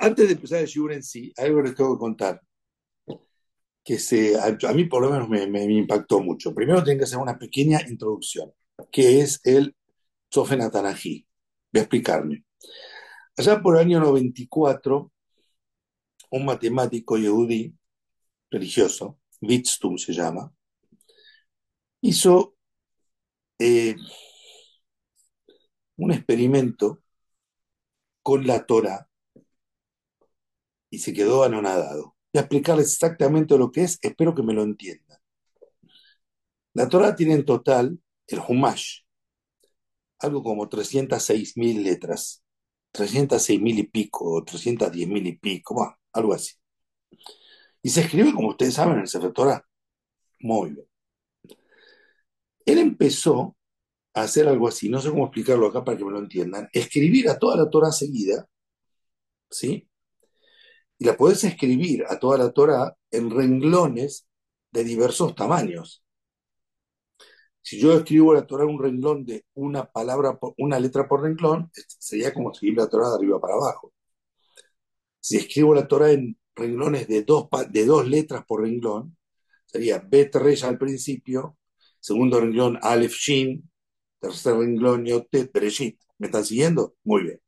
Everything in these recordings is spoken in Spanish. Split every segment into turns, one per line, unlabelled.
Antes de empezar el Shur en sí, algo les tengo que contar, que se, a, mí por lo menos me, impactó mucho. Primero tengo que hacer una pequeña introducción, que es el Sofen Atanají. Voy a explicarme. Allá por el año 94, un matemático yehudí, religioso, Witztum se llama, hizo eh, un experimento con la Torah y se quedó anonadado. Voy a explicarles exactamente lo que es, espero que me lo entiendan. La Torah tiene en total, el Humash, algo como 306 mil letras, 306 mil y pico, o 310 mil y pico, bueno, algo así. Y se escribe, como ustedes saben, en el Sefer Torah. Muy bien. Él empezó a hacer algo así, no sé cómo explicarlo acá para que me lo entiendan, escribir a toda la Torah seguida, ¿sí? Y la podés escribir a toda la Torah en renglones de diversos tamaños. Si yo escribo la Torah en un renglón de una palabra, por, una letra por renglón, sería como escribir la Torah de arriba para abajo. Si escribo la Torah en renglones de dos, de dos letras por renglón, sería Bet Resh al principio, segundo renglón Aleph Shin, tercer renglón Yotet Bereshit. ¿Me están siguiendo? Muy bien.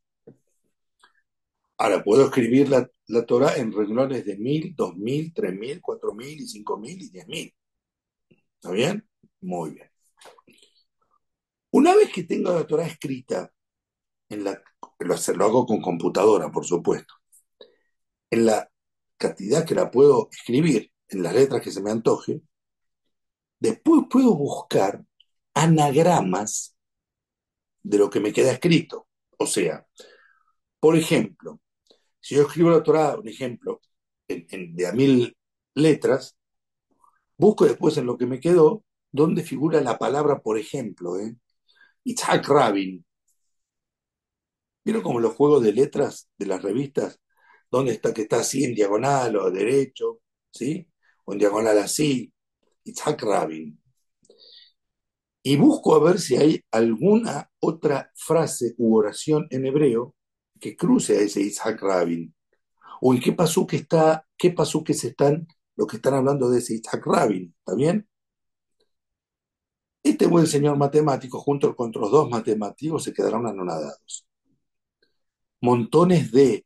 Ahora puedo escribir la, la Torah en renglones de mil, dos mil, tres mil, cuatro mil y cinco mil y diez mil. ¿Está bien? Muy bien. Una vez que tenga la Torah escrita, en la, lo, lo hago con computadora, por supuesto, en la cantidad que la puedo escribir, en las letras que se me antoje, después puedo buscar anagramas de lo que me queda escrito. O sea, por ejemplo, si yo escribo la Torah, un ejemplo, en, de a mil letras, busco después en lo que me quedó dónde figura la palabra, por ejemplo, ¿eh? Itzhak Rabin. ¿Vieron como los juegos de letras de las revistas? ¿Dónde está que está así en diagonal o derecho? ¿Sí? O en diagonal así. Itzhak Rabin. Y busco a ver si hay alguna otra frase u oración en hebreo que cruce a ese Itzhak Rabin. O en qué pasó que está, qué pasó que se están, los que están hablando de ese Itzhak Rabin. ¿Está bien? Este buen señor matemático, junto con otros dos matemáticos, se quedaron anonadados. Montones de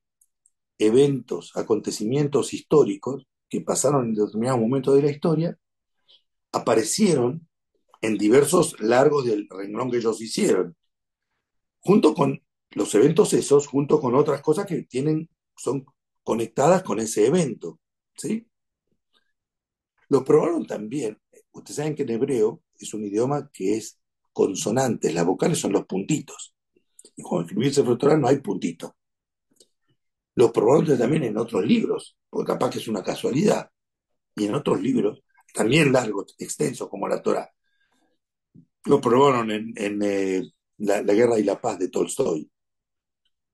eventos, acontecimientos históricos que pasaron en determinado momento de la historia, aparecieron en diversos largos del renglón que ellos hicieron, junto con los eventos esos, junto con otras cosas que tienen, son conectadas con ese evento, ¿sí? Lo probaron también, ustedes saben que en hebreo es un idioma que es consonantes, las vocales son los puntitos, y cuando escribirse frontal no hay puntito. Lo probaron también en otros libros, porque capaz que es una casualidad, y en otros libros, también largos, extensos, como la Torah, lo probaron en, en eh, la, la, Guerra y la Paz de Tolstoy.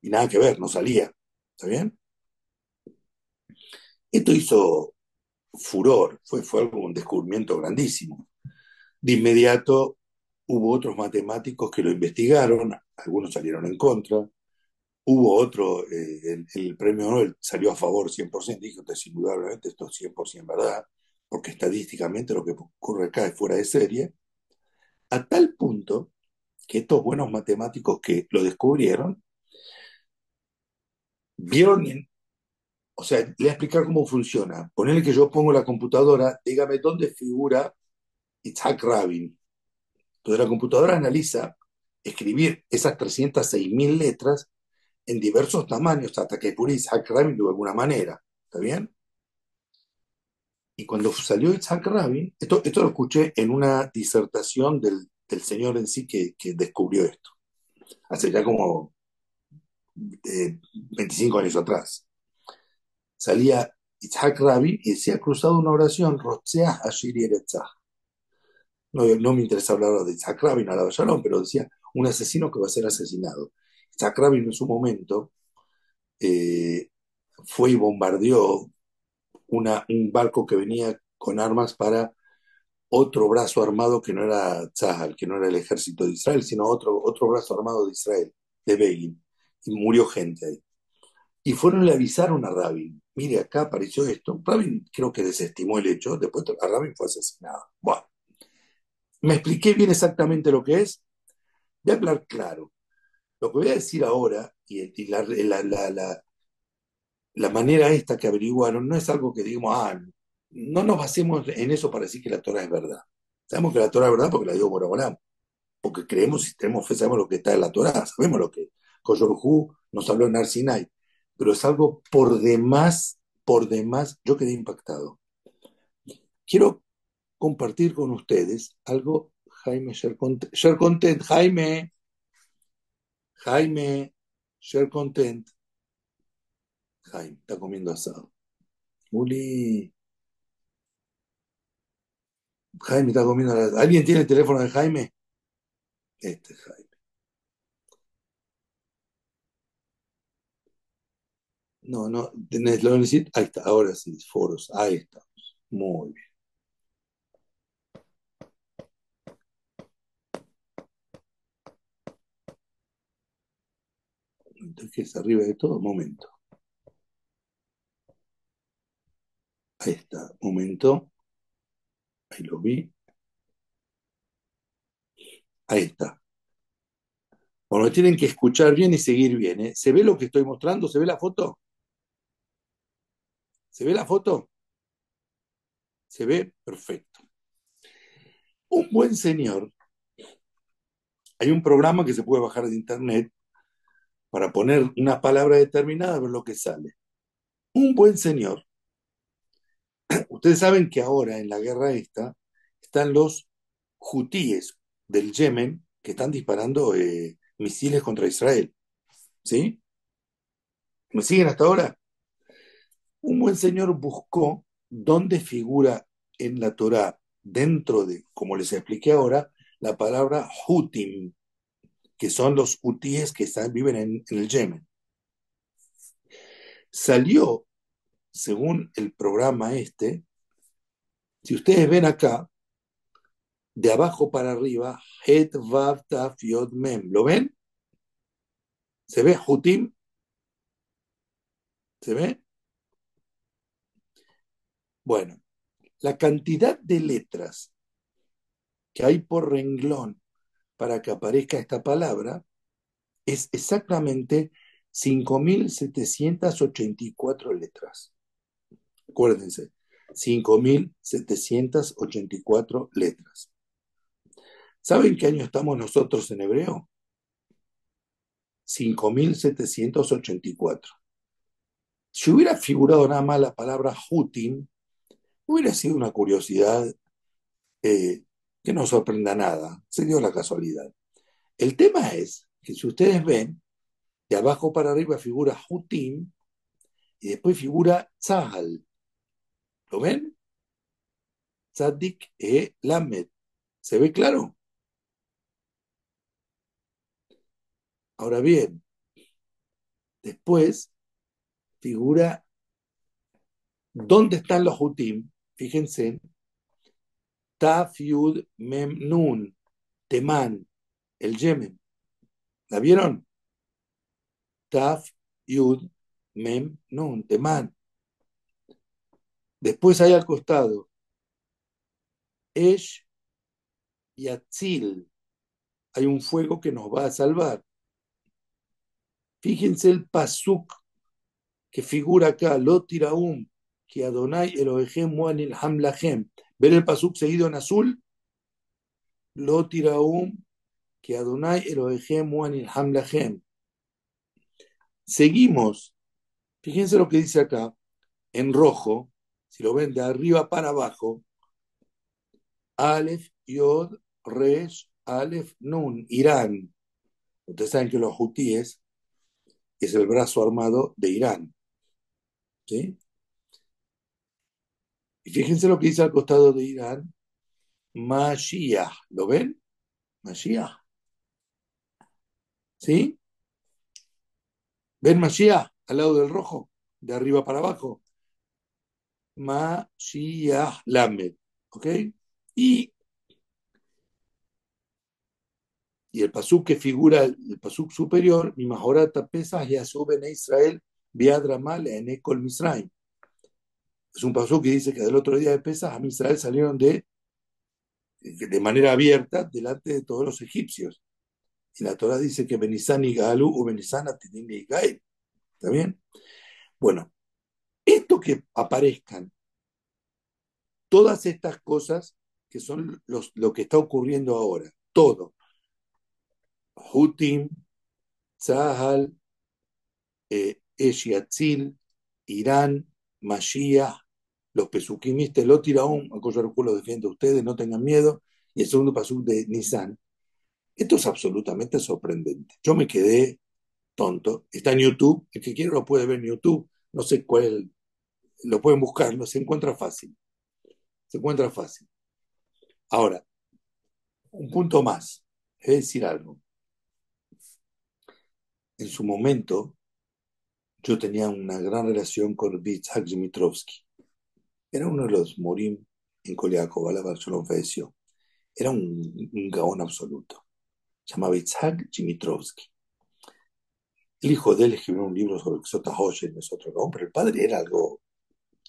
Y nada que ver, no salía. ¿Está bien? Esto hizo furor, fue, fue algo, un descubrimiento grandísimo. De inmediato hubo otros matemáticos que lo investigaron, algunos salieron en contra, hubo otro, eh, el, premio Nobel salió a favor 100%, dijo que indudablemente esto es 100% verdad, porque estadísticamente lo que ocurre acá es fuera de serie, a tal punto que estos buenos matemáticos que lo descubrieron, vieron, o sea, le voy a explicar cómo funciona. Ponerle que yo pongo la computadora, dígame dónde figura Itzhak Rabin. Entonces la computadora analiza escribir esas 306 mil letras en diversos tamaños hasta que descubre Itzhak Rabin de alguna manera. ¿Está bien? Y cuando salió Itzhak Rabin, esto, esto lo escuché en una disertación del, del señor en sí que, que, descubrió esto, hace ya como eh, 25 años atrás. Salía Itzhak Rabin y decía cruzado una oración, Rotzeah Ashir. No, no me interesa hablar de Itzhak Rabin, a la Shalom, pero decía un asesino que va a ser asesinado. Itzhak Rabin en su momento eh, fue y bombardeó una, un barco que venía con armas para otro brazo armado que no era Tzahal, que no era el ejército de Israel, sino otro, otro brazo armado de Israel, de Begin, y murió gente ahí. y fueron y le avisaron a Rabin, mire, acá apareció esto. Rabin creo que desestimó el hecho, después a Rabin fue asesinado. Bueno, me expliqué bien exactamente lo que es. Voy a hablar claro. Lo que voy a decir ahora, y, la, la, la, manera esta que averiguaron, no es algo que digamos, ah, no nos basemos en eso para decir que la Torah es verdad. Sabemos que la Torah es verdad porque la dio Borobolam. Porque creemos y tenemos fe, sabemos lo que está en la Torah, sabemos lo que Koyorhu nos habló en Arsinai pero es algo por demás, por demás, yo quedé impactado. Quiero compartir con ustedes algo, Jaime, share content, share content Jaime, Jaime, share content. Jaime, está comiendo asado. Uli. Jaime está comiendo asado. ¿Alguien tiene el teléfono de Jaime? Este Jaime. No, no, tenés lo necesito. Ahí está, ahora sí, foros, ahí estamos. Muy bien. Entonces, arriba de todo, momento. Ahí está, momento. Ahí lo vi. Ahí está. Bueno, tienen que escuchar bien y seguir bien. ¿eh? ¿Se ve lo que estoy mostrando? ¿Se ve la foto? ¿Se ve la foto? Se ve perfecto. Un buen señor. Hay un programa que se puede bajar de internet para poner una palabra determinada, ver lo que sale. Un buen señor. Ustedes saben que ahora en la guerra esta están los hutíes del Yemen que están disparando eh, misiles contra Israel. ¿Sí? ¿Me siguen hasta ahora? Un buen señor buscó dónde figura en la Torá, dentro de, como les expliqué ahora, la palabra Hutim, que son los hutíes que están, viven en, el Yemen. Salió, según el programa este, si ustedes ven acá, de abajo para arriba, Het Vav Taf Yod Mem. ¿Lo ven? ¿Se ve Hutim? ¿Se ve? Bueno, la cantidad de letras que hay por renglón para que aparezca esta palabra es exactamente 5.784 letras. Acuérdense, 5.784 letras. ¿Saben qué año estamos nosotros en hebreo? 5.784. Si hubiera figurado nada más la palabra Hutim, Hubiera sido una curiosidad eh, que no sorprenda nada, se dio la casualidad. El tema es que si ustedes ven, de abajo para arriba figura Hutim y después figura Tzahal. ¿Lo ven? Tzadik e Lamed. ¿Se ve claro? Ahora bien, después figura ¿dónde están los Hutim? Fíjense, Taf Yud Mem Nun, Temán, el Yemen. ¿La vieron? Taf Yud Mem Nun, Temán. Después hay al costado Esh y Atzil. Hay un fuego que nos va a salvar. Fíjense el pasuk que figura acá, Lotiraum, que Adonai Elohim Muanil Hamlachem. ¿Ver el pasuk seguido en azul? Lo tiraum que Adonai Elohim Muanil Hamlachem. Seguimos. Fíjense lo que dice acá, en rojo, si lo ven de arriba para abajo. Aleph, Yod, Resh, Aleph, Nun, Irán. Ustedes saben que los hutíes es el brazo armado de Irán. ¿Sí? Y fíjense lo que dice al costado de Irán, Mashiach. ¿Lo ven? Mashiach. ¿Sí? ¿Ven Mashiach al lado del rojo? De arriba para abajo. Mashiach Lamed. ¿Ok? Y, y el pasuk que figura, el pasuk superior, mi majorata pesas y en Israel, Biadramal en Ekol Misraim. Es un paso que dice que del otro día de Pesas a Israel salieron de, de manera abierta delante de todos los egipcios. Y la Torah dice que Benizán y Galu o Benizán y Gael. ¿Está bien? Bueno, esto que aparezcan, todas estas cosas que son los, lo que está ocurriendo ahora, todo. Hutim, Zahal, eh, Eshiatzil, Irán, Mashiach, los pesuquimistas, lo tiraón, a lo defiende a ustedes, no tengan miedo, y el segundo pasú de Nisan. Esto es absolutamente sorprendente. Yo me quedé tonto. Está en YouTube, el que quiera lo puede ver en YouTube, no sé cuál, lo pueden buscar, no se encuentra fácil. Se encuentra fácil. Ahora, un punto más, es decir algo. En su momento, yo tenía una gran relación con Yitzhak Dmitrovsky. Era uno de los morim en Koliakova, la lo falleció. Era un, un, gaón absoluto. Se llamaba Yitzhak Dmitrovsky. El hijo de él escribió un libro sobre Xota Hoshen, es otro gaón, pero el padre era algo.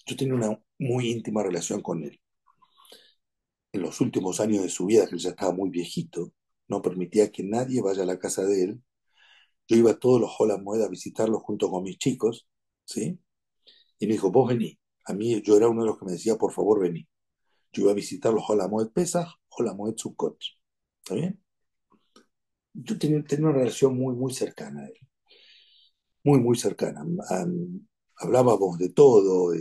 Yo tenía una muy íntima relación con él. En los últimos años de su vida, que él ya estaba muy viejito, no permitía que nadie vaya a la casa de él yo iba todos los Moed a visitarlos junto con mis chicos, ¿sí? Y me dijo, vos vení. A mí yo era uno de los que me decía, por favor, vení. Yo iba a visitar los Moed Pesach, Moed Sukkot. ¿Está bien? Yo tenía, una relación muy, muy cercana a él. Muy, muy cercana. hablábamos de todo,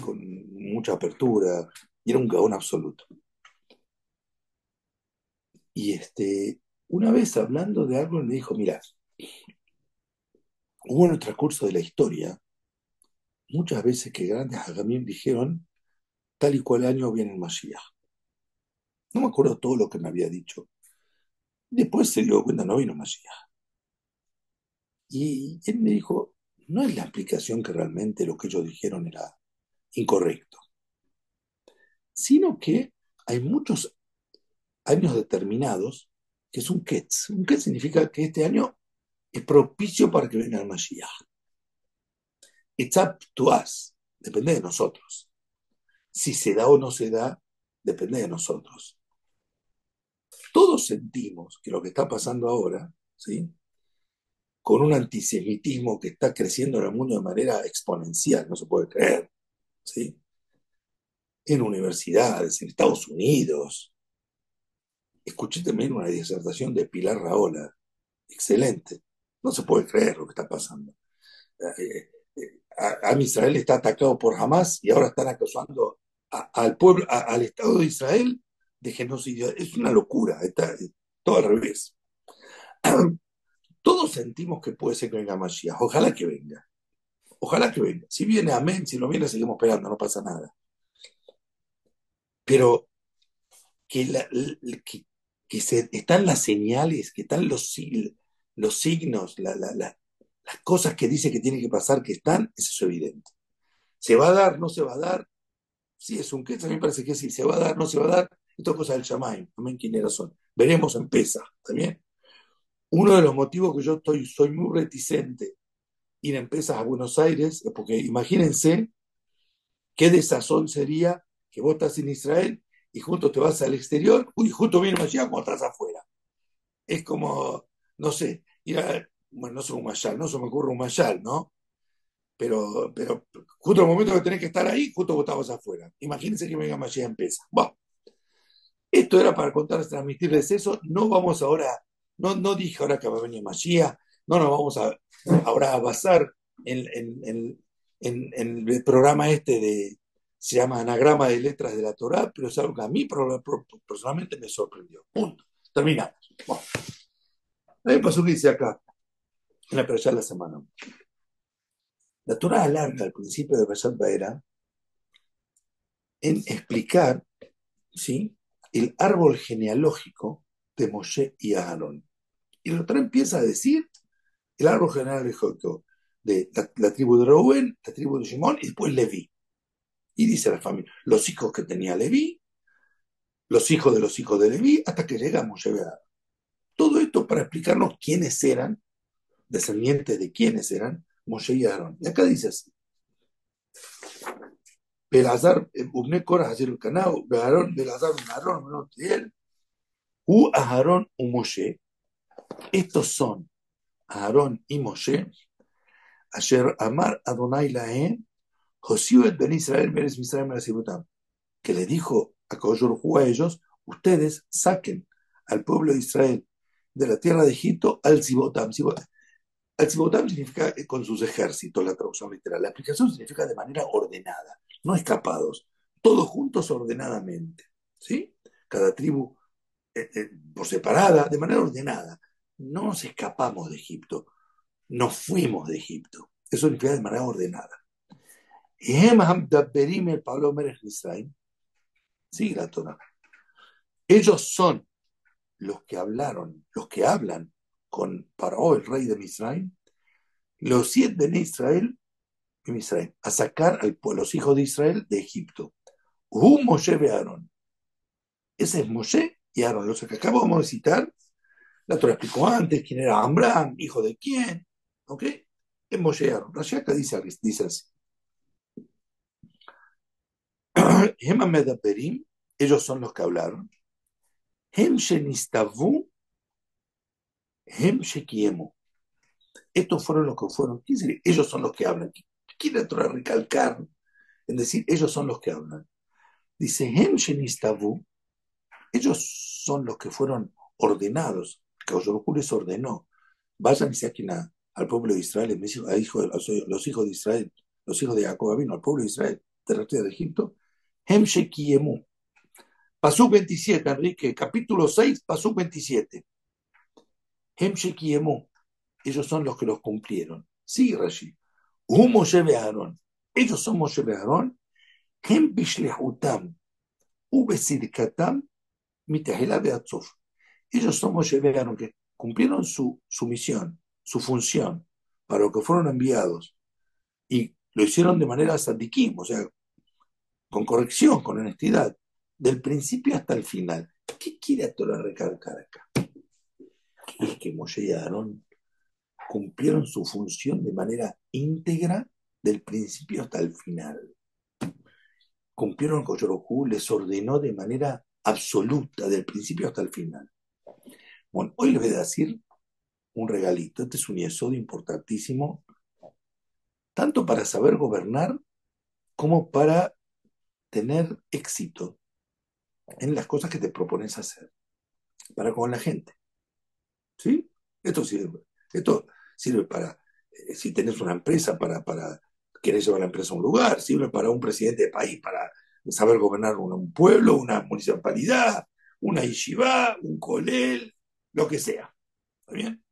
con mucha apertura, y era un gaón absoluto. Y este, una vez hablando de algo, me dijo, mira, hubo en el transcurso de la historia muchas veces que grandes Hagamim dijeron, tal y cual año viene el Mashiach. No me acuerdo todo lo que me había dicho. Después se dio cuenta, no vino Mashiach. Y él me dijo, no es la explicación que realmente lo que ellos dijeron era incorrecto, sino que hay muchos años determinados que es un Ketz. Un Ketz significa que este año es propicio para que venga el Mashiach. It's up to us. Depende de nosotros. Si se da o no se da, depende de nosotros. Todos sentimos que lo que está pasando ahora, ¿sí? con un antisemitismo que está creciendo en el mundo de manera exponencial, no se puede creer, ¿sí? en universidades, en Estados Unidos, Escuché también una disertación de Pilar Raola, excelente. No se puede creer lo que está pasando. Eh, eh, a, Israel está atacado por Hamas y ahora están acusando al pueblo, al Estado de Israel de genocidio. Es una locura, está todo al revés. Todos sentimos que puede ser que venga Mashiach. Ojalá que venga. Ojalá que venga. Si viene, amén. Si no viene, seguimos esperando, no pasa nada. Pero que, la, que, que se, están las señales, que están los, los signos, las cosas que dice que tiene que pasar, que están, eso es evidente. ¿Se va a dar? ¿No se va a dar? Sí, es un que, a mí me parece que sí, se va a dar, no se va a dar, esto es cosa del Shamay, también quién razón. Veremos en Pesa, ¿también? Uno de los motivos que yo estoy, soy muy reticente ir en Pesas a Buenos Aires es porque imagínense qué desazón sería que vos estás en Israel y junto te vas al exterior, y justo viene Mashiach cuando estás afuera. Es como, no sé, ir a, bueno, no soy un mayal, no se me ocurre un mayal, ¿no? Pero, pero justo el momento que tenés que estar ahí, justo vos estabas afuera. Imagínense que venga Mashiach en pesa. Bueno, esto era para contarles, transmitirles eso. No vamos ahora, no, no dije ahora que va a venir Mashiach, no nos vamos ahora a basar en, en, en, en el programa este de, se llama anagrama de letras de la Torah, pero es algo que a mí personalmente me sorprendió. Punto. Terminamos. Bueno. Hay un paso que dice acá, en la de la semana. La Torah alarga al principio de Peshat Baera en explicar ¿sí? el árbol genealógico de Moshe y Aarón. Y la Torah empieza a decir el árbol genealógico de la, la tribu de Reuben, la tribu de Shimón y después Leví. Y dice la familia, los hijos que tenía Leví, los hijos de los hijos de Leví, hasta que llegamos a Todo esto para explicarnos quiénes eran, descendientes de quiénes eran Moshe y Aarón. Y acá dice así. Belazar, Ubne Korah, Hacer el Canao, Aarón, Belazar, Aarón, no él, U Aarón, U Moshe. Estos son Aarón y Moshe, Asher Amar Adonai Lahem, Josiuet Ben Israel, que le dijo a Koyorhu a ellos, ustedes saquen al pueblo de Israel de la tierra de Egipto al Zibotam. Al Zibotam significa eh, con sus ejércitos, la traducción literal. La aplicación significa de manera ordenada, no escapados, todos juntos ordenadamente. ¿sí? Cada tribu eh, eh, por separada, de manera ordenada. No nos escapamos de Egipto, nos fuimos de Egipto. Eso significa de manera ordenada. Sigue la Torah. Ellos son los que hablaron, los que hablan con Paró, el rey de Misraim, los siete de Israel, Israel, a sacar a los hijos de Israel de Egipto. Un Moshe ve Aarón. Ese es Moshe y Aarón. Los que acabamos de citar, la Torah explicó antes quién era Amram, hijo de quién. ¿Ok? Es Moshe y Aarón. Rashaka dice, dice así. ellos son los que hablaron. Hem Shenistavu, Hem. Estos fueron los que fueron. Ellos son los que hablan. Quiere recalcar en decir, ellos son los que hablan. Dice, Hem Shenistavu, ellos son los que fueron ordenados. Que les ordenó. Vayan y saquen al pueblo de Israel, a, hijo, a los hijos de Israel, los hijos de Jacob vino al pueblo de Israel, de de Egipto. Hem Shekiemu. Pasú 27, Enrique, capítulo 6, Pasú 27. Hem Shekiemu. Ellos son los que los cumplieron. Sí, Rashi. Un Moshe Aarón. Ellos son Moshe Aarón. Hem Bishlehutam. Ubesirkatam. Mitahela Beatzuf. Ellos son Moshe Aarón que cumplieron su, su misión, su función, para lo que fueron enviados. Y lo hicieron de manera sadikim, o sea, con corrección, con honestidad, del principio hasta el final. ¿Qué quiere Torah recalcar acá? Es que Moshe y Aarón cumplieron su función de manera íntegra del principio hasta el final. Cumplieron con Yorohu, les ordenó de manera absoluta, del principio hasta el final. Bueno, hoy les voy a decir un regalito. Este es un yesodo importantísimo, tanto para saber gobernar como para tener éxito en las cosas que te propones hacer para con la gente. ¿Sí? Esto sirve. Esto sirve para, eh, si tenés una empresa, para, para querer llevar la empresa a un lugar, sirve para un presidente de país, para saber gobernar un, pueblo, una municipalidad, una yeshiva, un colel, lo que sea. ¿Está bien?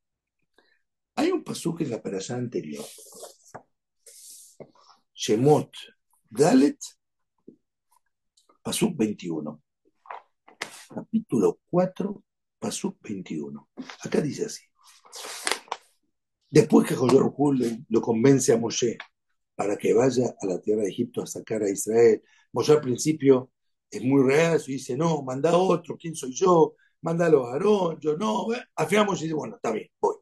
Hay un pasaje en la allá anterior. Shemot Dalet, Pasuk 21 capítulo 4, Pasuk 21. Acá dice así. Después que Josué lo convence a Moshe para que vaya a la tierra de Egipto a sacar a Israel, Moshe al principio es muy real y dice, no, manda otro, ¿quién soy yo? Mándalo a Aarón, yo no. Al final Moshe dice, bueno, está bien, voy.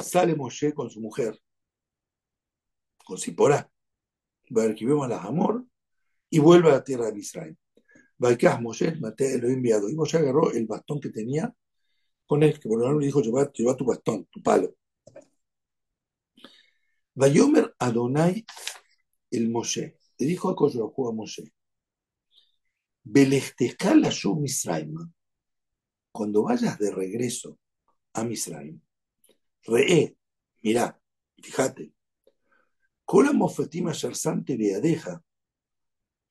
Sale Moshe con su mujer, con va a las amor y vuelve a la tierra de Israel. Baikás Moshe, Mate lo he enviado. Y Moshe agarró el bastón que tenía con él, que por lo menos le dijo, lleva, lleva tu bastón, tu palo. Vayomer Adonai el Moshe. Le dijo a Koyohu a Moshe. la Shu Misraim. Cuando vayas de regreso a Misraim, re, mirá, fíjate. Kola Mofetima Sharsante Beadeja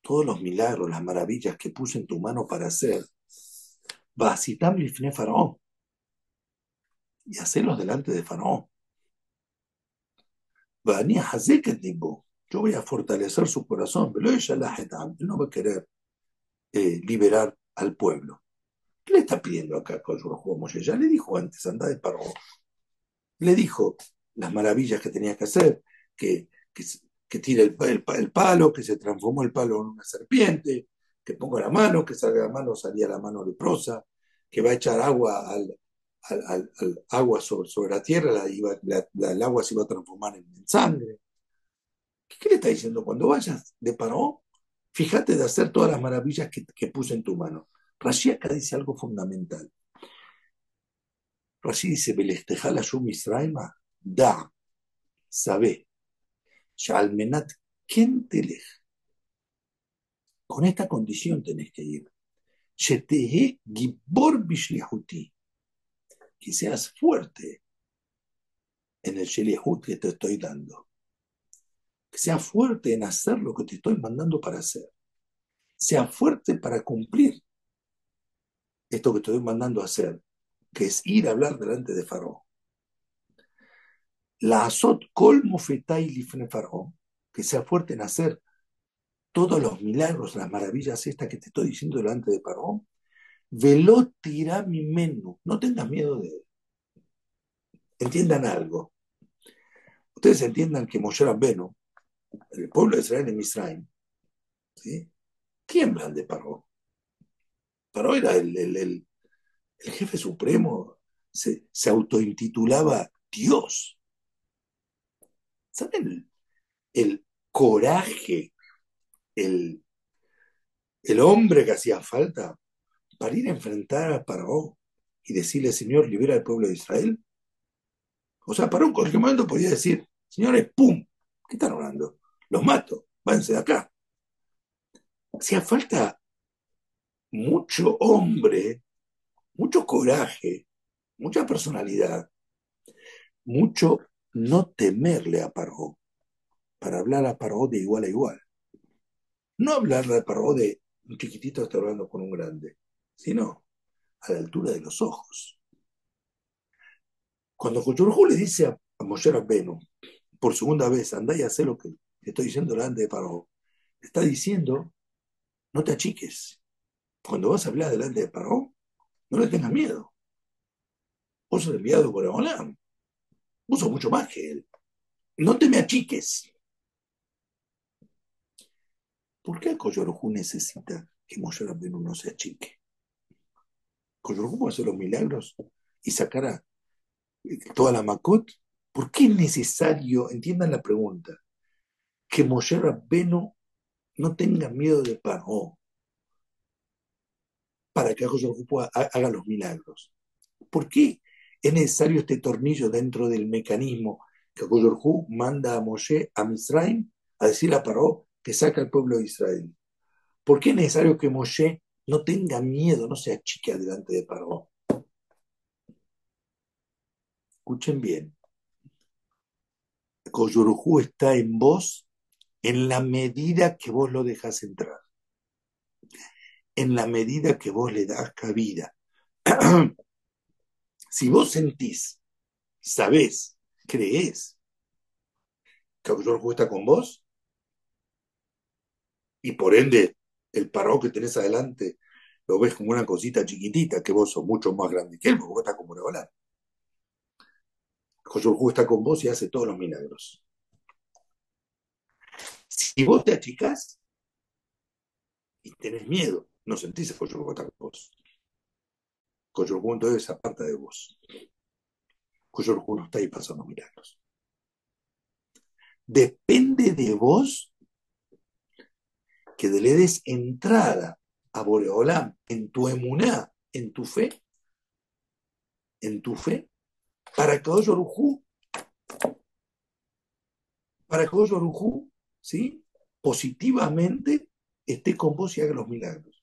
todos los milagros, las maravillas que puse en tu mano para hacer, Basitam Lifne Faraón, y hacerlos delante de Faraón. Yo voy a fortalecer su corazón, pero ella no va a querer eh, liberar al pueblo. ¿Qué le está pidiendo acá con Moshe? Ya le dijo antes, anda de Faraón. Le dijo las maravillas que tenía que hacer, que, que que tire el, palo, que se transformó el palo en una serpiente, que ponga la mano, que salga la mano, salía la mano leprosa, que va a echar agua al, agua sobre, la tierra, el agua se iba a transformar en, sangre. ¿Qué, le está diciendo? Cuando vayas de Paró, fíjate de hacer todas las maravillas que, que puse en tu mano. Rashi acá dice algo fundamental. Rashi dice, Belestejala Misraima, da, sabe, Shalmenat, Kentelech. Con esta condición tenés que ir. Gibor Bishlihuti que seas fuerte en el Shelihut que te estoy dando. Que seas fuerte en hacer lo que te estoy mandando para hacer. Sea fuerte para cumplir esto que te estoy mandando hacer, que es ir a hablar delante de Faraón. La azot colmo fetai lifne Faraón, que sea fuerte en hacer todos los milagros, las maravillas estas que te estoy diciendo delante de Faraón, Velo tira mi menú. No tengas miedo de él. Entiendan algo. Ustedes entiendan que Moshe Rabbenu, el pueblo de Israel en Misraim, ¿sí? tiemblan de Paró. Paró era el, el, jefe supremo, se, se autointitulaba Dios. ¿Saben el, coraje, el, hombre que hacía falta para ir a enfrentar a Paró y decirle, Señor, libera al pueblo de Israel? O sea, Paró en cualquier momento podía decir, señores, ¡pum! ¿Qué están orando? Los mato, váyanse de acá. Hacía falta mucho hombre, mucho coraje, mucha personalidad, mucho no temerle a Paró, para hablar a Paró de igual a igual. No hablarle a Paró de un chiquitito está hablando con un grande sino a la altura de los ojos. Cuando Cochurjú le dice a, Moshe Rabbenu, por segunda vez, anda y hace lo que estoy diciendo delante de Paró, está diciendo, no te achiques. Cuando vas a hablar delante de Paró, no le tengas miedo. Vos sos enviado por Olam. Sos mucho más que él. No te me achiques. ¿Por qué Coyorjú necesita que Moshe Rabbenu no se achique? ¿Cómo hacer los milagros y sacar a toda la Makot. ¿Por qué es necesario, entiendan la pregunta, que Moshe Rabbenu no tenga miedo de Paró para que haga los milagros? ¿Por qué es necesario este tornillo dentro del mecanismo que Hu manda a Moshe a Misraim a decir a Paró que saca al pueblo de Israel? ¿Por qué es necesario que Moshe no tenga miedo, no se achique delante de Paró. Escuchen bien. Coyurujú está en vos en la medida que vos lo dejas entrar. En la medida que vos le das cabida. si vos sentís, sabés, creés que Coyurujú está con vos, y por ende el paró que tenés adelante lo ves como una cosita chiquitita, que vos sos mucho más grande que él, porque vos estás como una. José está con vos y hace todos los milagros. Si vos te achicás y tenés miedo, no sentís que José está con vos. José entonces es aparte de vos. José no está ahí pasando milagros. Depende de vos que le des entrada a Boreolam en tu emuná, en tu fe, en tu fe, para que Oyorujú, para que Oyorujú, ¿sí? positivamente esté con vos y haga los milagros.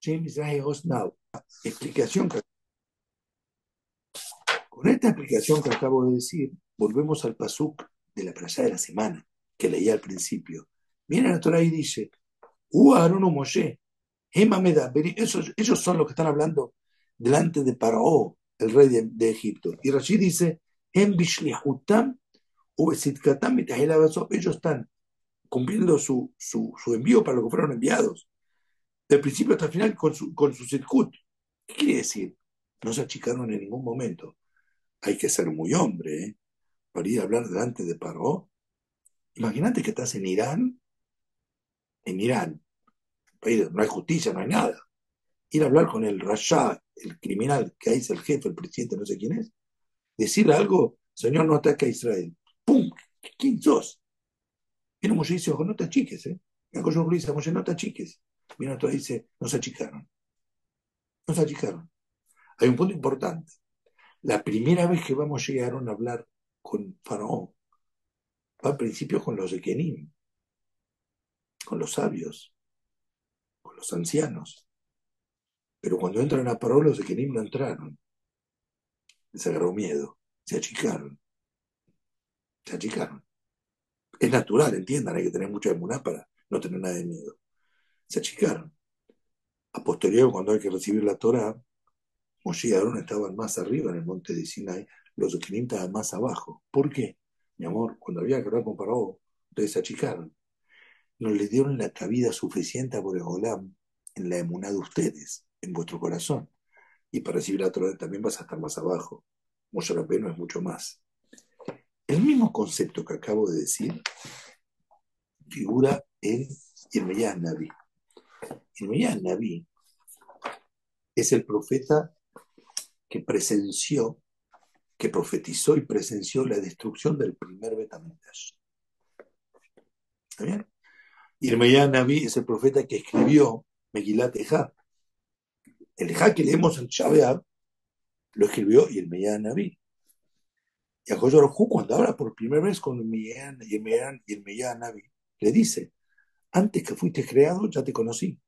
James Now. Explicación Con esta explicación que acabo de decir, volvemos al pasuk de la playa de la semana que leía al principio. Viene la Torah y dice, Aaron Moshe, ellos, ellos son los que están hablando delante de Paró, el rey de, Egipto. Y Rashi dice, ellos están cumpliendo su, su, envío para lo que fueron enviados. Del principio hasta el final con su, con su ¿Qué quiere decir? No se achicaron en ningún momento. Hay que ser muy hombre, ¿eh? para ir a hablar delante de Paró. Imagínate que estás en Irán, en Irán, no hay justicia, no hay nada. ir a hablar con el Rasha, el criminal que es el jefe, el presidente, no sé quién es, decirle algo, señor, no ataca a Israel. ¡Pum! ¿Quién sos? Viene Moshe y dice, ojo, no te achiques, ¿eh? Y Moshe, no te achiques. Y dice, no se achicaron. No se achicaron. Hay un punto importante. La primera vez que vamos llegaron a hablar con Faraón, va al principio con los de Kenim, con los sabios, con los ancianos. Pero cuando entran a Faraón, los de Kenim no entraron. Les agarró miedo, se achicaron. Se achicaron. Es natural, entiendan, hay que tener mucha emuná para no tener nada de miedo. Se achicaron. A posteriori, cuando hay que recibir la Torah, Moshe y Aarón estaban más arriba en el monte de Sinai, los de estaban más abajo. ¿Por qué? Mi amor, cuando había que hablar con Paró, ustedes se achicaron. No le dieron la cabida suficiente a Boregolam en la emuná de ustedes, en vuestro corazón. Y para recibir la Torah también vas a estar más abajo. Moshe Rabbeinu es mucho más. El mismo concepto que acabo de decir figura en Irmeyah Naví. Irmeyah Naví es el profeta que presenció, que profetizó y presenció la destrucción del primer Betamigdash. ¿Está bien? Irmeyah Naví es el profeta que escribió Megilat Ejá. El Ejá que leemos en Shabeab lo escribió Irmeyah Naví. Y a Joyorojú, cuando habla por primera vez con Irmeyah Naví, le dice, antes que fuiste creado ya te conocí.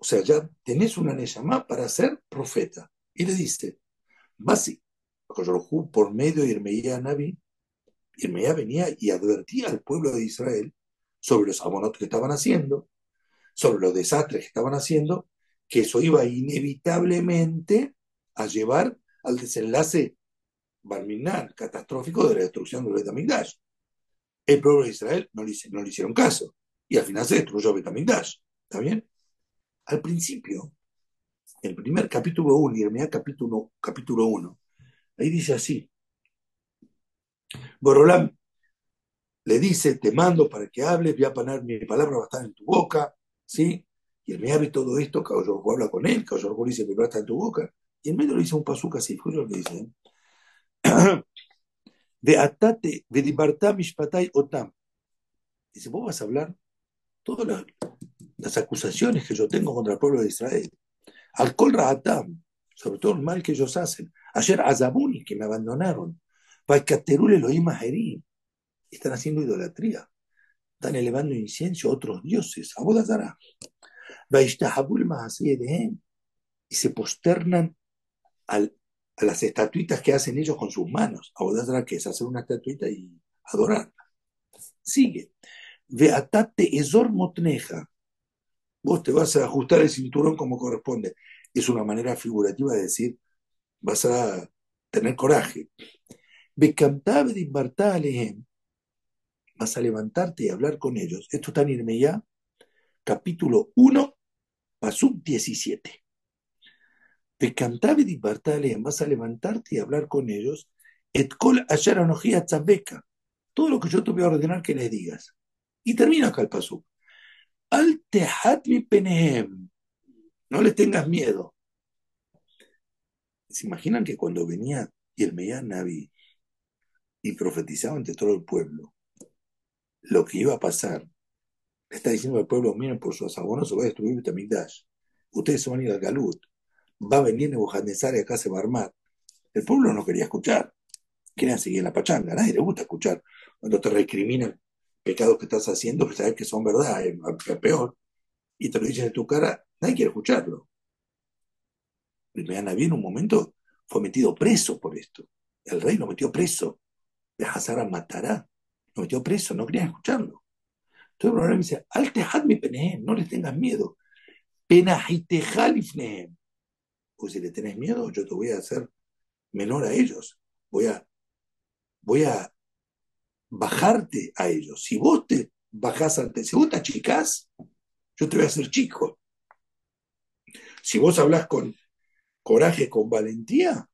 O sea, ya tenés una Neyamá para ser profeta. Y le dice, Basi, por medio de Irmeía Naví, Irmeía venía y advertía al pueblo de Israel sobre los abonotes que estaban haciendo, sobre los desastres que estaban haciendo, que eso iba inevitablemente a llevar al desenlace barminal, catastrófico de la destrucción del Betamigdash. El pueblo de Israel no le, no le hicieron caso y al final se destruyó Betamigdash. ¿Está bien? Al principio, el primer capítulo 1, Irmea capítulo, capítulo 1, ahí dice así, Borolam le dice, te mando para que hables, voy a poner mi palabra va a estar en tu boca, ¿sí? Y Irmea ve todo esto, Caballo habla con él, Caballo dice, mi palabra está en tu boca, y en medio le dice un pasuca así, lo que dice, de atate, de dibartá mishpatay otam. Dice, vos vas a hablar todas las, las acusaciones que yo tengo contra el pueblo de Israel. Al Kol Ra'atam, sobre todo el mal que ellos hacen. Ayer Azabuni, que me abandonaron. Paikaterul Elohim Aherim. Están haciendo idolatría. Están elevando incienso a otros dioses. Abodazara. Vaishtahabul Mahasiedehem. Y se posternan a las estatuitas que hacen ellos con sus manos. Abodazara, que es hacer una estatuita y adorarla. Sigue. Veatate Ezor Motneja vos te vas a ajustar el cinturón como corresponde. Es una manera figurativa de decir, vas a tener coraje. Vas a levantarte y hablar con ellos. Esto está en ya capítulo 1, Pasuk 17. Vas a levantarte y hablar con ellos. Etkol Todo lo que yo te voy a ordenar que les digas. Y termina acá el Pasuk. Al penehem. No le tengas miedo. ¿Se imaginan que cuando venía y el Meyán Naví y profetizaba ante todo el pueblo lo que iba a pasar? Le está diciendo al pueblo, miren, por sus abonos se va a destruir Betamigdash. Ustedes se van a ir al Galut. Va a venir Nebuchadnezzar y acá se va a armar. El pueblo no quería escuchar. Querían seguir en la pachanga. Nadie le gusta escuchar cuando te recriminan pecados que estás haciendo que sabes que son verdad, peor, y te lo dicen en tu cara, nadie quiere escucharlo. El Naví en un momento fue metido preso por esto. El rey lo metió preso. De Hazara matará. Lo metió preso, no querían escucharlo. Entonces el me dice, al mi penehem, no les tengas miedo. Penajitejalifnehem. Pues si le tenés miedo, yo te voy a hacer menor a ellos. Voy a, voy a bajarte a ellos. Si vos te bajás ante, si vos te achicás, yo te voy a hacer chico. Si vos hablas con coraje, con valentía,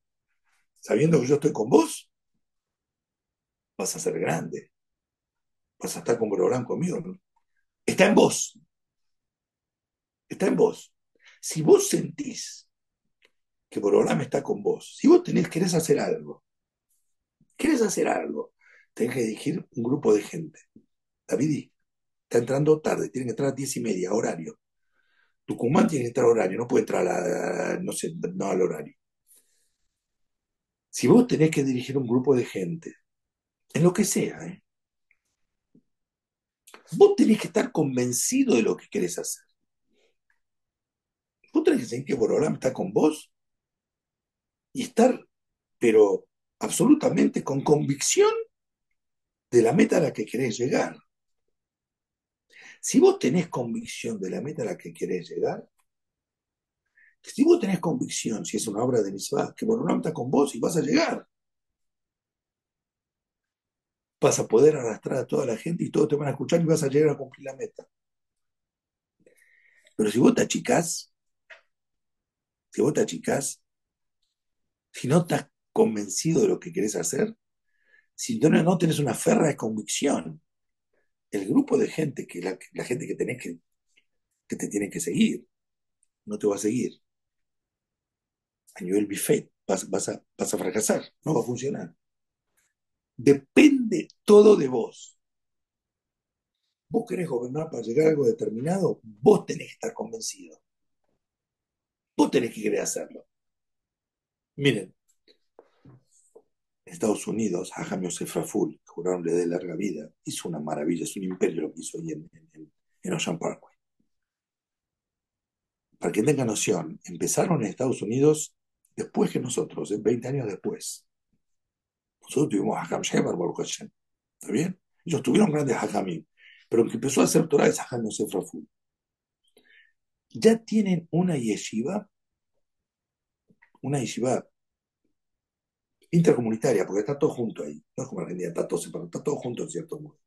sabiendo que yo estoy con vos, vas a ser grande. Vas a estar con Borolán conmigo. Está en vos. Está en vos. Si vos sentís que Borolán está con vos, si vos tenés, querés hacer algo, querés hacer algo, tenés que dirigir un grupo de gente. David está entrando tarde, tiene que entrar a diez y media, horario. Tucumán tiene que entrar a horario, no puede entrar a, no sé, no al horario. Si vos tenés que dirigir un grupo de gente, en lo que sea, ¿eh? vos tenés que estar convencido de lo que querés hacer. Vos tenés que sentir que Borolam está con vos y estar, pero absolutamente con convicción de la meta a la que querés llegar. Si vos tenés convicción de la meta a la que querés llegar, si vos tenés convicción, si es una obra de Misbah, que Borolam está con vos y vas a llegar, vas a poder arrastrar a toda la gente y todos te van a escuchar y vas a llegar a cumplir la meta. Pero si vos te achicás, si vos te achicás, si no estás convencido de lo que querés hacer, si no, no tenés una de convicción, el grupo de gente, que la, la gente que tenés que, que te tiene que seguir, no te va a seguir. A nivel buffet vas, vas, a, vas a fracasar, no va a funcionar. Depende todo de vos. Vos querés gobernar para llegar a algo determinado, vos tenés que estar convencido. Vos tenés que querer hacerlo. Miren, Estados Unidos, Hajam Yosef Raful, juraron le dé larga vida, hizo una maravilla, es un imperio lo que hizo ahí en, Ocean Parkway. Para que tengan noción, empezaron en Estados Unidos después que nosotros, 20 años después. Nosotros tuvimos Hakam Shebar, Baruch Hashem. ¿Está bien? Ellos tuvieron grandes Hakamim. Pero el que empezó a hacer Torah es Hakam Yosef Raful. Ya tienen una yeshiva, una yeshiva intercomunitaria, porque está todo junto ahí. No es como Argentina, está todo separado, está todo junto en cierto modo.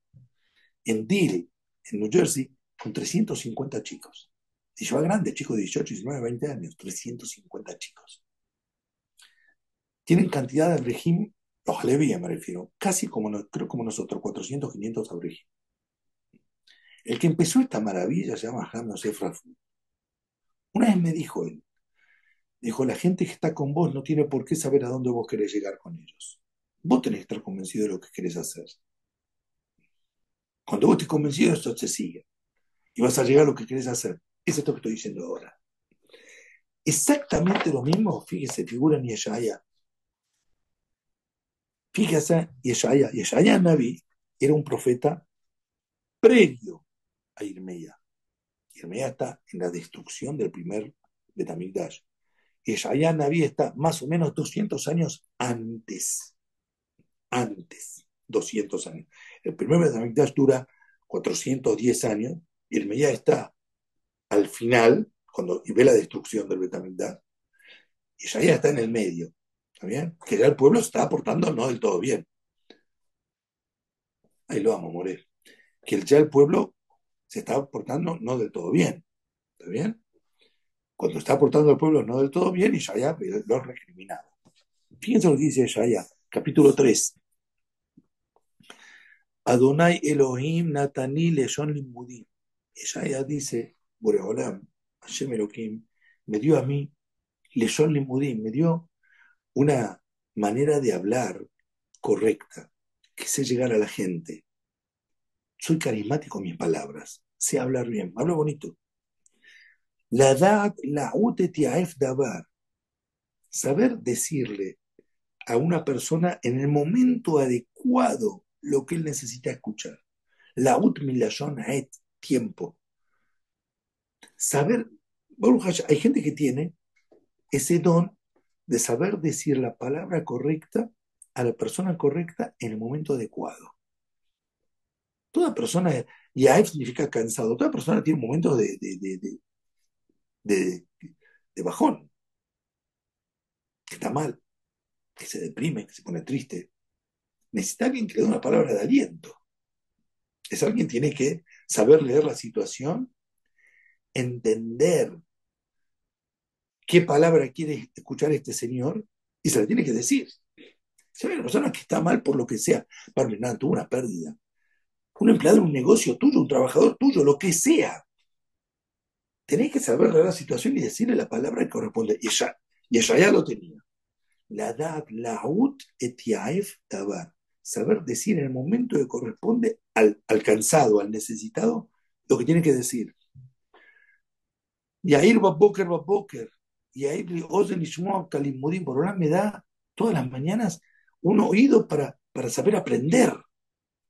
En Deal, en New Jersey, con 350 chicos. Yeshiva grande, chicos de 18, 19, 20 años, 350 chicos. Tienen cantidad de régimen los Levíes me refiero, casi como, creo como nosotros, 400, 500 aborígenes. El que empezó esta maravilla se llama Ham Yosef Una vez me dijo él, dijo, la gente que está con vos no tiene por qué saber a dónde vos querés llegar con ellos. Vos tenés que estar convencido de lo que querés hacer. Cuando vos estés convencido, esto te sigue. Y vas a llegar a lo que querés hacer. Es esto que estoy diciendo ahora. Exactamente lo mismo, fíjese, figura en Yeshaya. Fíjese, Yeshaya, Yeshaya Naví era un profeta previo a Irmeya. Irmeya está en la destrucción del primer Betamigdash. Yeshaya Naví está más o menos 200 años antes. Antes, 200 años. El primer Betamigdash dura 410 años y Irmeya está al final, cuando y ve la destrucción del Betamigdash. Yeshaya está en el medio. ¿Está bien? Que ya el pueblo está aportando no del todo bien. Ahí lo vamos a morir. Que ya el pueblo se está aportando no del todo bien. ¿Está bien? Cuando está aportando al pueblo no del todo bien, Ishaya lo ha recriminado. Fíjense lo que dice Ishaya, capítulo 3. Adonai Elohim Natani Leshon Limudim. Ishaya dice, Boreolam, Hashem Elohim, me dio a mí Leshon Limudim, me dio una manera de hablar correcta, que sé llegar a la gente. Soy carismático en mis palabras, sé hablar bien, hablo bonito. La edad, la dabar, saber decirle a una persona en el momento adecuado lo que él necesita escuchar. La ut et, tiempo. Saber, hay gente que tiene ese don de saber decir la palabra correcta a la persona correcta en el momento adecuado. Toda persona, y significa cansado, toda persona tiene momentos de, de, de, bajón, que está mal, que se deprime, que se pone triste. Necesita alguien que le dé una palabra de aliento. Es alguien que tiene que saber leer la situación, entender qué palabra quiere escuchar este señor y se la tiene que decir. Si hay una persona que está mal por lo que sea, nada, tuvo una pérdida. Un empleado un negocio tuyo, un trabajador tuyo, lo que sea. Tenés que saber la situación y decirle la palabra que corresponde. Y y ya lo tenía. La dad, la ut et tabar. Saber decir en el momento que corresponde al, al cansado, al necesitado, lo que tiene que decir. Y ahí va Boker, va Boker. Y ahí Ozen por ahora me da todas las mañanas un oído para, para saber aprender.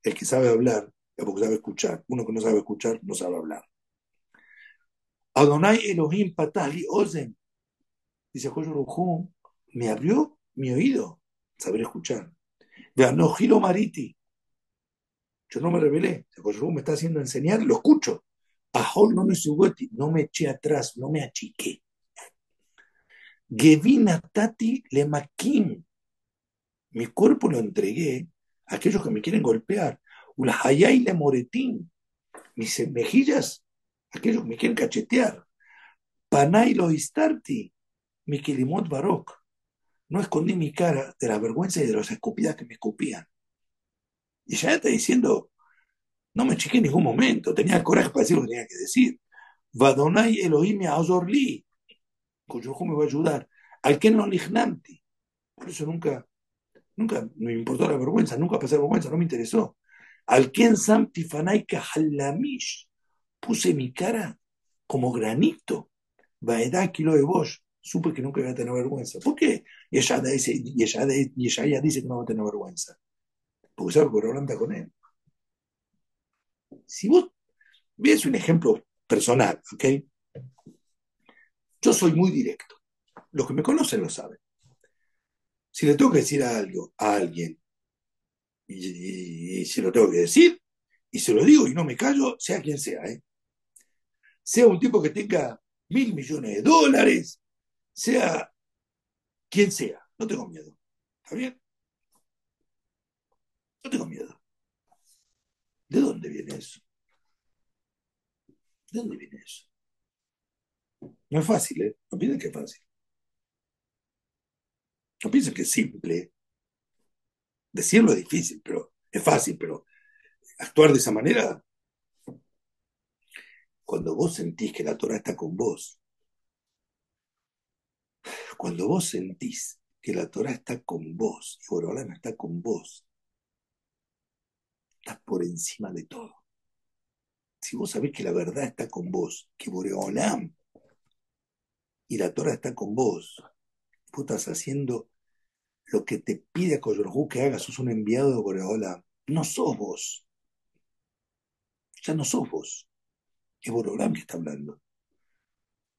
El que sabe hablar, el que sabe escuchar. Uno que no sabe escuchar, no sabe hablar. Adonai Elohim Patali Ozen. Dice Joyo me abrió mi oído, saber escuchar. De giro Mariti. Yo no me revelé. Joyo me está haciendo enseñar, lo escucho. Ahol no me suboti, no me eché atrás, no me achiqué. Gevina Tati le maquín. Mi cuerpo lo entregué a aquellos que me quieren golpear. Ulahayay le moretín. Mis mejillas aquellos que me quieren cachetear. Panay lo istarti, mi kilimot barok. No escondí mi cara de la vergüenza y de las escupidas que me escupían. Y ya está diciendo, no me chiqué en ningún momento, tenía el coraje para decir lo que tenía que decir. Vadonai Elohim Azorli, cuyo me va a ayudar. Al que no lignanti. Por eso nunca, nunca me importó la vergüenza, nunca pasé vergüenza, no me interesó. Al Ken Samtifanai Halamish puse mi cara como granito. Vaedad kilo de vos. Supe que nunca iba a tener vergüenza. ¿Por qué? Y ella, dice, y ella, y ella dice que no va a tener vergüenza. Porque sabe que anda con él. Si vos ves un ejemplo personal, ¿ok? Yo soy muy directo. Los que me conocen lo saben. Si le tengo que decir algo a alguien, y, si lo tengo que decir, y se lo digo y no me callo, sea quien sea, ¿eh? Sea un tipo que tenga mil millones de dólares, sea quien sea, no tengo miedo. ¿Está bien? No tengo miedo. ¿De dónde viene eso? ¿De dónde viene eso? No es fácil, ¿eh? No piensen que es fácil. No piensen que es simple. Decirlo es difícil, pero es fácil, pero actuar de esa manera cuando vos sentís que la Torah está con vos, cuando vos sentís que la Torah está con vos y Borolam está con vos, estás por encima de todo. Si vos sabés que la verdad está con vos, que Boreolam y la Torah está con vos, vos estás haciendo lo que te pide a Koyorhu que hagas, sos un enviado de Boreolam. No sos vos. Ya no sos vos. Es Borolam que está hablando.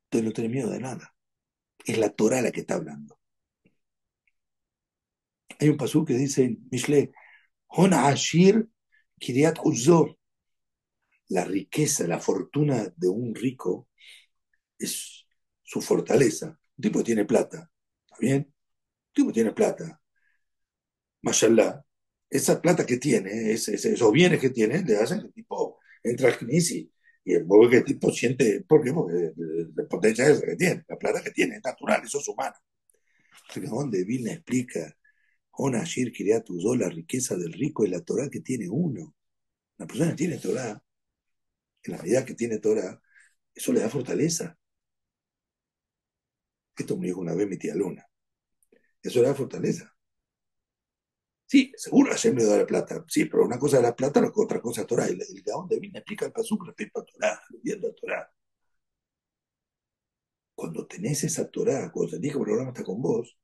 Entonces no tenés miedo de nada. Es la Torah la que está hablando. Hay un pasú que dice Mishle, Hon Ashir Kiriat Uzor. La riqueza, la fortuna de un rico es su fortaleza. Un tipo tiene plata. ¿Está bien? Un tipo tiene plata. Mashallah. Esa plata que tiene, esos bienes que tiene, le hacen que el tipo entra al y y el modo que el tipo siente, ¿por qué? Porque la potencia esa que tiene, la plata que tiene, es natural, eso es humano. Porque donde Vilna explica, Onashir Kiriatuzó, la riqueza del rico es la Torah que tiene uno. La persona que tiene Torah, en la medida que tiene Torah, eso le da fortaleza. Esto me dijo una vez mi tía Luna. Eso le da fortaleza. Sí, seguro Hashem le da la plata, sí, pero una cosa es la plata, otra cosa es Torah. El, el Gaón de Vina explica el pasuk respecto a Torah, viendo a Torah. Cuando tenés esa Torah, cuando sentís que el programa está con vos,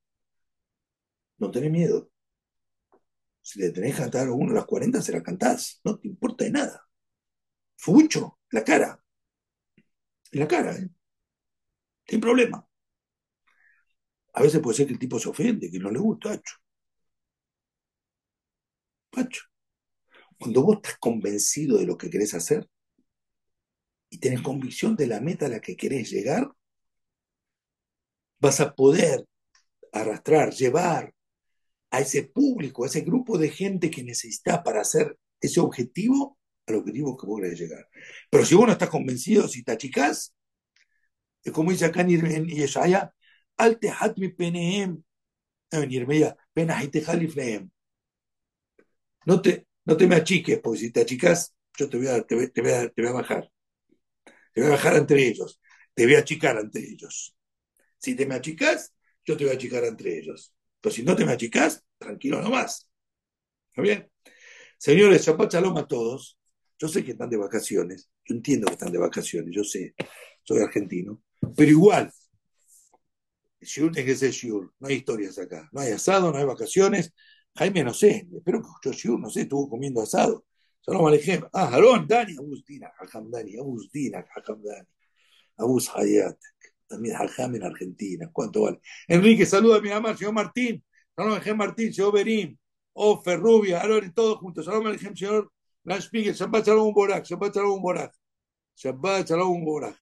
no tenés miedo. Si le tenés que cantar a uno a las 40, se la cantás, no te importa de nada. Fucho, la cara. En la cara, ¿eh? Sin problema. A veces puede ser que el tipo se ofende, que no le gusta, hecho. Cuando vos estás convencido de lo que querés hacer y tenés convicción de la meta a la que querés llegar, vas a poder arrastrar, llevar a ese público, a ese grupo de gente que necesitas para hacer ese objetivo al objetivo que vos querés llegar. Pero si vos no estás convencido, si te achicás, es como dice acá en Yeshaya, al mi penehem, en penahite haliflehem. No te, no te me achiques, porque si te achicas, yo te voy, a, te, a, te voy a bajar. Te voy a bajar entre ellos. te voy a achicar ante ellos. Si te me achicas, yo te voy a achicar entre ellos. Pero si no te me achicas, tranquilo nomás. ¿Está bien? Señores, Shabbat Shalom a todos. Yo sé que están de vacaciones. Yo entiendo que están de vacaciones. Yo sé. Soy argentino. Pero igual, Shiur tiene que ser. No hay historias acá. No hay asado, no hay vacaciones. Jaime, no sé. Espero que escuchó. No sé, estuvo comiendo asado. Shalom Alejem. Ah, Harón, Dani, Agustina, Hajam Dani, Agustina, Hajam Dani. Abus Hayat. También Hajam en Argentina. ¿Cuánto vale? Enrique, saluda a mi mamá, señor Martín. Shalom Alejem Martín, señor Berín. Ofer, Rubia, Aaron, todos juntos. Shalom Alejem, señor Lanspigel. Shabbat Shalom Borak. Shabbat Shalom Borak. Shabbat Shalom Borak.